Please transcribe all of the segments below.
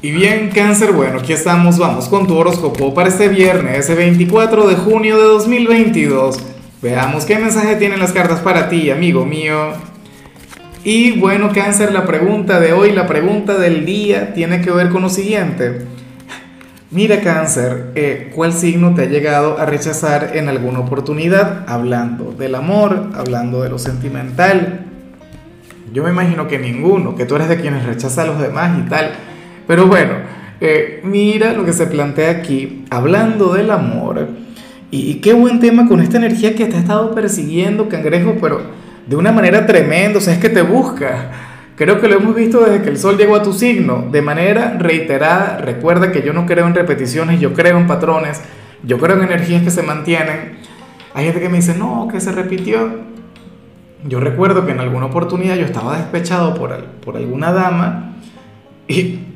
Y bien, cáncer, bueno, aquí estamos, vamos con tu horóscopo para este viernes, ese 24 de junio de 2022. Veamos qué mensaje tienen las cartas para ti, amigo mío. Y bueno, cáncer, la pregunta de hoy, la pregunta del día, tiene que ver con lo siguiente. Mira, cáncer, eh, ¿cuál signo te ha llegado a rechazar en alguna oportunidad? Hablando del amor, hablando de lo sentimental. Yo me imagino que ninguno, que tú eres de quienes rechaza a los demás y tal. Pero bueno, eh, mira lo que se plantea aquí, hablando del amor. Y, qué buen tema con esta energía que te ha estado persiguiendo, cangrejo, pero de una manera tremenda, o sea, es que te busca. Creo que lo hemos visto desde que el sol llegó a tu signo, de manera reiterada. Recuerda que yo no creo en repeticiones, yo creo en patrones, yo creo en energías que se mantienen. Hay gente que me dice, no, que se repitió. Yo recuerdo que en alguna oportunidad yo estaba despechado por, por alguna dama y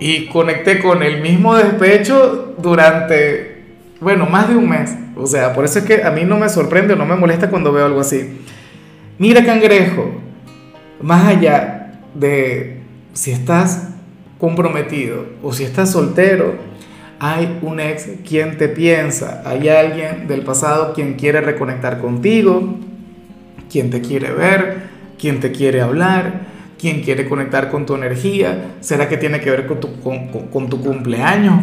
y conecté con el mismo despecho durante, bueno, más de un mes. O sea, por eso es que a mí no me sorprende o no me molesta cuando veo algo así. Mira, cangrejo, más allá de si estás comprometido o si estás soltero, hay un ex quien te piensa, hay alguien del pasado quien quiere reconectar contigo, quien te quiere ver, quien te quiere hablar quién quiere conectar con tu energía, será que tiene que ver con tu, con, tu cumpleaños,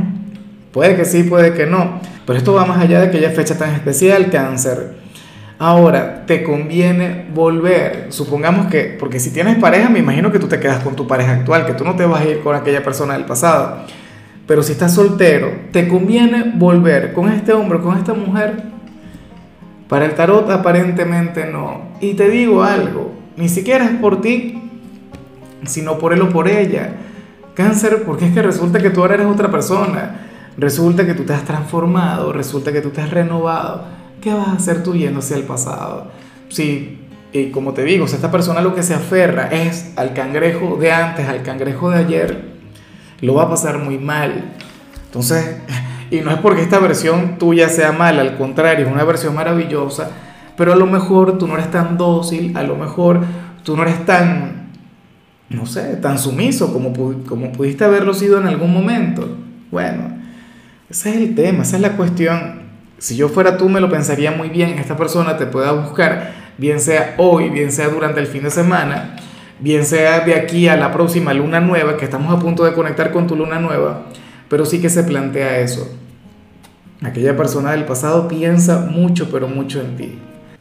puede que sí, puede que no, pero esto va más allá de aquella fecha tan especial, cáncer. Ahora, te conviene volver, supongamos que, porque si tienes pareja, me imagino que tú te quedas con tu pareja actual, que tú no te vas a ir con aquella persona del pasado, pero si estás soltero, te conviene volver con este hombre, con esta mujer. Para el tarot aparentemente no. Y te digo algo, ni siquiera es por ti, sino por él o por ella. Cáncer, porque es que resulta que tú ahora eres otra persona, resulta que tú te has transformado, resulta que tú te has renovado. ¿Qué vas a hacer tú yéndose al pasado? Sí, y como te digo, si esta persona lo que se aferra es al cangrejo de antes, al cangrejo de ayer, lo va a pasar muy mal. Entonces, y no es porque esta versión tuya sea mala, al contrario, es una versión maravillosa, pero a lo mejor tú no eres tan dócil, a lo mejor tú no eres tan no sé, tan sumiso como, como pudiste haberlo sido en algún momento. Bueno, ese es el tema, esa es la cuestión. Si yo fuera tú, me lo pensaría muy bien. Esta persona te pueda buscar, bien sea hoy, bien sea durante el fin de semana, bien sea de aquí a la próxima luna nueva, que estamos a punto de conectar con tu luna nueva, pero sí que se plantea eso. Aquella persona del pasado piensa mucho, pero mucho en ti.